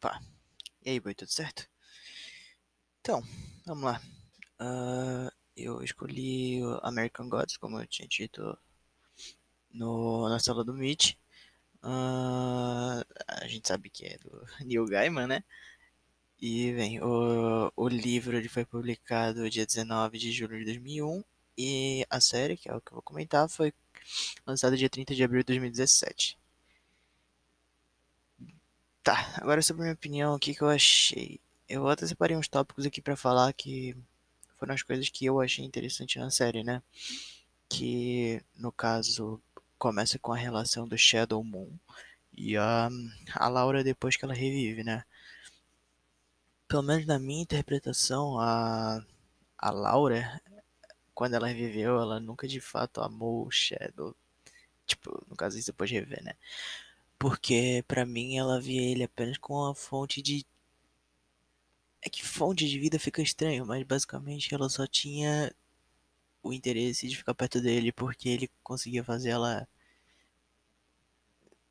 Pá. E aí, boi, tudo certo? Então, vamos lá. Uh, eu escolhi American Gods, como eu tinha dito no, na sala do Meet. Uh, a gente sabe que é do Neil Gaiman, né? E, bem, o, o livro ele foi publicado dia 19 de julho de 2001 e a série, que é o que eu vou comentar, foi lançada dia 30 de abril de 2017. Tá, agora sobre a minha opinião, o que, que eu achei. Eu até separei uns tópicos aqui para falar que foram as coisas que eu achei interessante na série, né? Que, no caso, começa com a relação do Shadow Moon e a, a Laura depois que ela revive, né? Pelo menos na minha interpretação, a, a Laura, quando ela reviveu, ela nunca de fato amou o Shadow. Tipo, no caso, isso depois de rever, né? Porque para mim ela via ele apenas como uma fonte de. É que fonte de vida fica estranho, mas basicamente ela só tinha o interesse de ficar perto dele porque ele conseguia fazer ela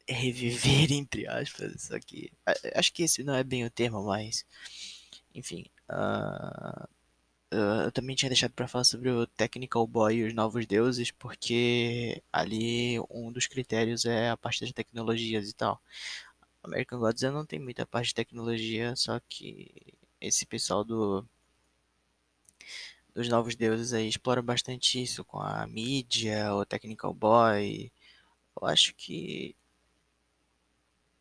reviver, entre aspas. Só que. Acho que esse não é bem o termo, mas. Enfim. Uh, eu também tinha deixado para falar sobre o Technical Boy e os Novos Deuses, porque ali um dos critérios é a parte das tecnologias e tal. American Gods não tem muita parte de tecnologia, só que esse pessoal do dos Novos Deuses aí explora bastante isso com a mídia, o Technical Boy. Eu acho que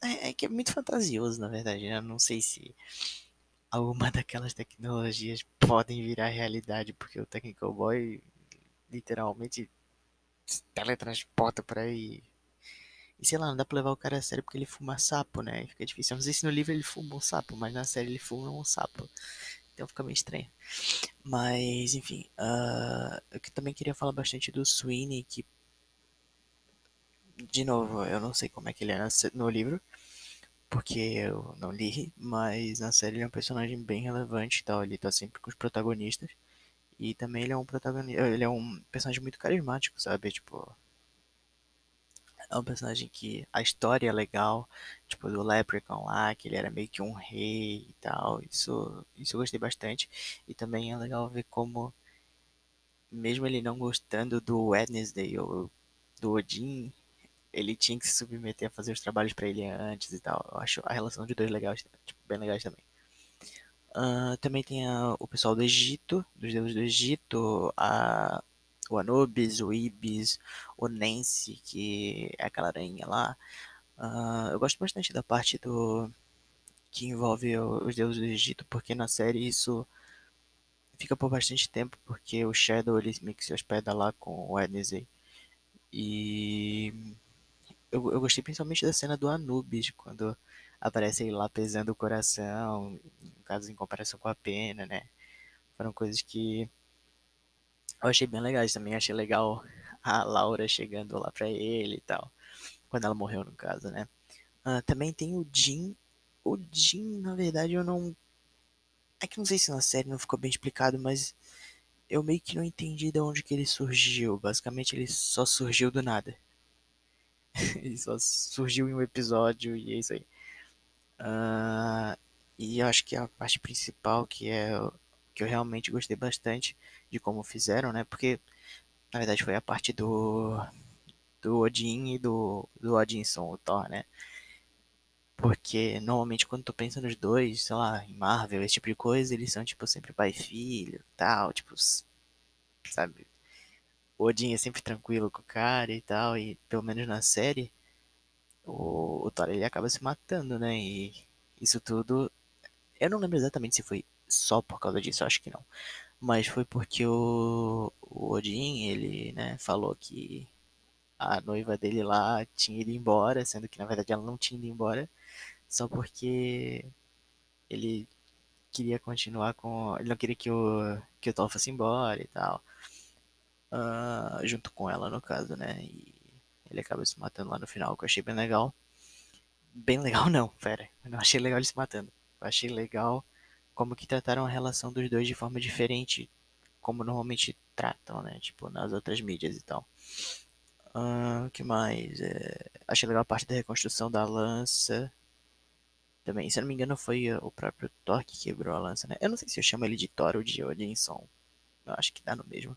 é, é que é muito fantasioso, na verdade, né? Eu não sei se alguma daquelas tecnologias podem virar realidade, porque o Technical Boy literalmente se teletransporta por aí. E sei lá, não dá pra levar o cara a sério porque ele fuma sapo, né? E fica difícil. Eu não sei se no livro ele fuma um sapo, mas na série ele fuma um sapo. Então fica meio estranho. Mas, enfim. Uh, eu também queria falar bastante do Sweeney, que. De novo, eu não sei como é que ele é no livro porque eu não li, mas na série ele é um personagem bem relevante tal, ele tá sempre com os protagonistas. E também ele é um protagonista, ele é um personagem muito carismático, sabe? Tipo, é um personagem que a história é legal, tipo do Leprechaun lá, que ele era meio que um rei e tal. Isso, isso eu gostei bastante. E também é legal ver como mesmo ele não gostando do Wednesday ou do Odin, ele tinha que se submeter a fazer os trabalhos para ele antes e tal. Eu acho a relação de dois legais, tipo, bem legais também. Uh, também tem a, o pessoal do Egito, dos deuses do Egito, a, o Anubis, o Ibis, o Nensi, que é aquela aranha lá. Uh, eu gosto bastante da parte do que envolve os deuses do Egito, porque na série isso fica por bastante tempo, porque o Shadow ele meio que se hospeda lá com o Wednesday. E eu, eu gostei principalmente da cena do Anubis, quando aparece ele lá pesando o coração, no caso em comparação com a pena, né? Foram coisas que eu achei bem legais também. Achei legal a Laura chegando lá pra ele e tal. Quando ela morreu, no caso, né? Uh, também tem o Jim. O Jim, na verdade, eu não. É que não sei se na série não ficou bem explicado, mas eu meio que não entendi de onde que ele surgiu. Basicamente, ele só surgiu do nada. Ele só surgiu em um episódio e é isso aí. Uh, e acho que a parte principal que é que eu realmente gostei bastante de como fizeram, né? Porque na verdade foi a parte do do Odin e do do Odinson, o Thor, né? Porque normalmente quando tu pensa nos dois, sei lá, em Marvel, esse tipo de coisa, eles são tipo sempre pai e filho, tal, tipo, sabe? O Odin é sempre tranquilo com o cara e tal, e pelo menos na série, o, o Thor ele acaba se matando, né? E isso tudo. Eu não lembro exatamente se foi só por causa disso, acho que não. Mas foi porque o, o Odin, ele, né, falou que a noiva dele lá tinha ido embora, sendo que na verdade ela não tinha ido embora, só porque ele queria continuar com. Ele não queria que o, que o Thor fosse embora e tal uh, junto com ela, no caso, né? E ele acaba se matando lá no final, que eu achei bem legal. Bem legal não, pera. Eu não achei legal ele se matando. Eu achei legal como que trataram a relação dos dois de forma diferente, como normalmente tratam, né? Tipo, nas outras mídias e tal. Uh, que mais? É... Achei legal a parte da reconstrução da lança. Também, se eu não me engano, foi o próprio Thor que quebrou a lança, né? Eu não sei se eu chamo ele de Thor ou de Odinson. Eu acho que dá no mesmo.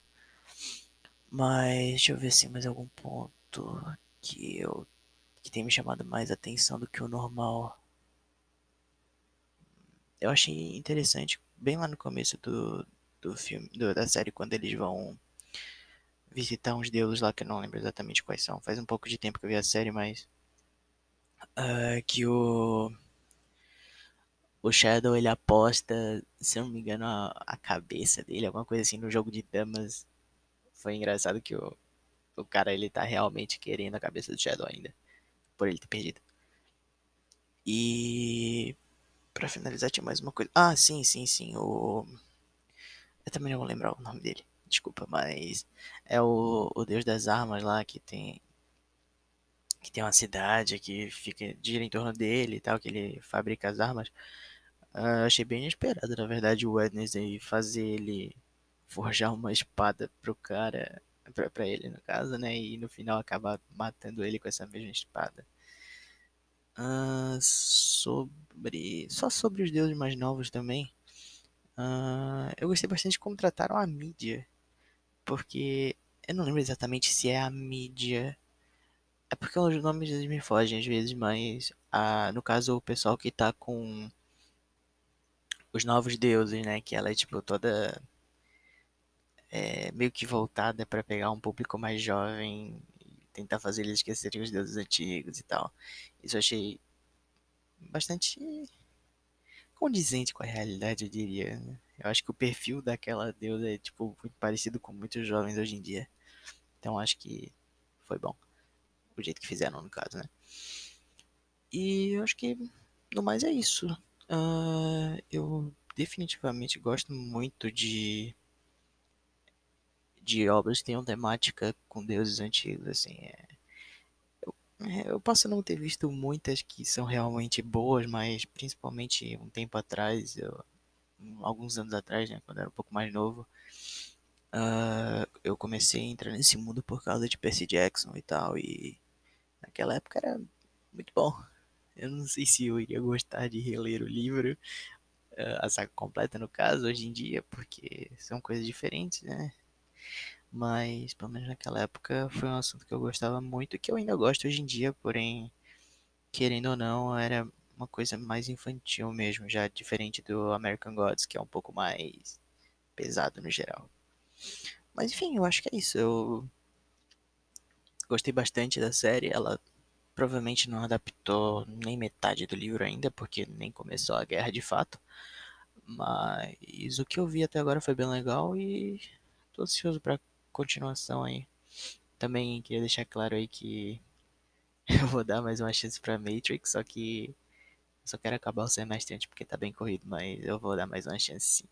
Mas deixa eu ver se mais algum ponto que eu que tem me chamado mais atenção do que o normal. Eu achei interessante, bem lá no começo do, do filme, do, da série, quando eles vão visitar uns deuses lá que eu não lembro exatamente quais são. Faz um pouco de tempo que eu vi a série, mas uh, que o o Shadow ele aposta, se eu não me engano, a, a cabeça dele, alguma coisa assim no jogo de damas. Foi engraçado que o, o cara ele tá realmente querendo a cabeça do Shadow ainda, por ele ter perdido. E para finalizar tinha mais uma coisa. Ah, sim, sim, sim, o eu também não vou lembrar o nome dele. Desculpa, mas é o, o deus das armas lá que tem que tem uma cidade que fica gira em torno dele e tal, que ele fabrica as armas. Uh, achei bem inesperado, na verdade, o Wednesday fazer ele forjar uma espada pro cara, pra, pra ele no caso, né? E no final acabar matando ele com essa mesma espada. Uh, sobre. Só sobre os deuses mais novos também. Uh, eu gostei bastante de como trataram a mídia. Porque eu não lembro exatamente se é a mídia. É porque os nomes eles me fogem às vezes, mas ah, no caso o pessoal que tá com os novos deuses, né? Que ela é tipo toda é, meio que voltada para pegar um público mais jovem e tentar fazer eles esquecerem os deuses antigos e tal. Isso eu achei bastante condizente com a realidade, eu diria. Né? Eu acho que o perfil daquela deusa é tipo muito parecido com muitos jovens hoje em dia. Então acho que foi bom o jeito que fizeram no caso, né? E eu acho que no mais é isso. Uh, eu definitivamente gosto muito de de obras tenham temática com deuses antigos, assim. É, eu, é, eu posso não ter visto muitas que são realmente boas, mas principalmente um tempo atrás, eu, alguns anos atrás, né, quando eu era um pouco mais novo, uh, eu comecei a entrar nesse mundo por causa de Percy Jackson e tal, e naquela época era muito bom. Eu não sei se eu iria gostar de reler o livro, a saga completa no caso, hoje em dia, porque são coisas diferentes, né? Mas, pelo menos naquela época, foi um assunto que eu gostava muito, que eu ainda gosto hoje em dia, porém, querendo ou não, era uma coisa mais infantil mesmo, já diferente do American Gods, que é um pouco mais pesado no geral. Mas enfim, eu acho que é isso. Eu gostei bastante da série, ela provavelmente não adaptou nem metade do livro ainda, porque nem começou a guerra de fato. Mas o que eu vi até agora foi bem legal e tô ansioso pra continuação aí. Também queria deixar claro aí que eu vou dar mais uma chance pra Matrix, só que só quero acabar o semestre antes porque tá bem corrido, mas eu vou dar mais uma chance sim.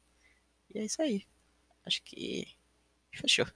E é isso aí. Acho que fechou.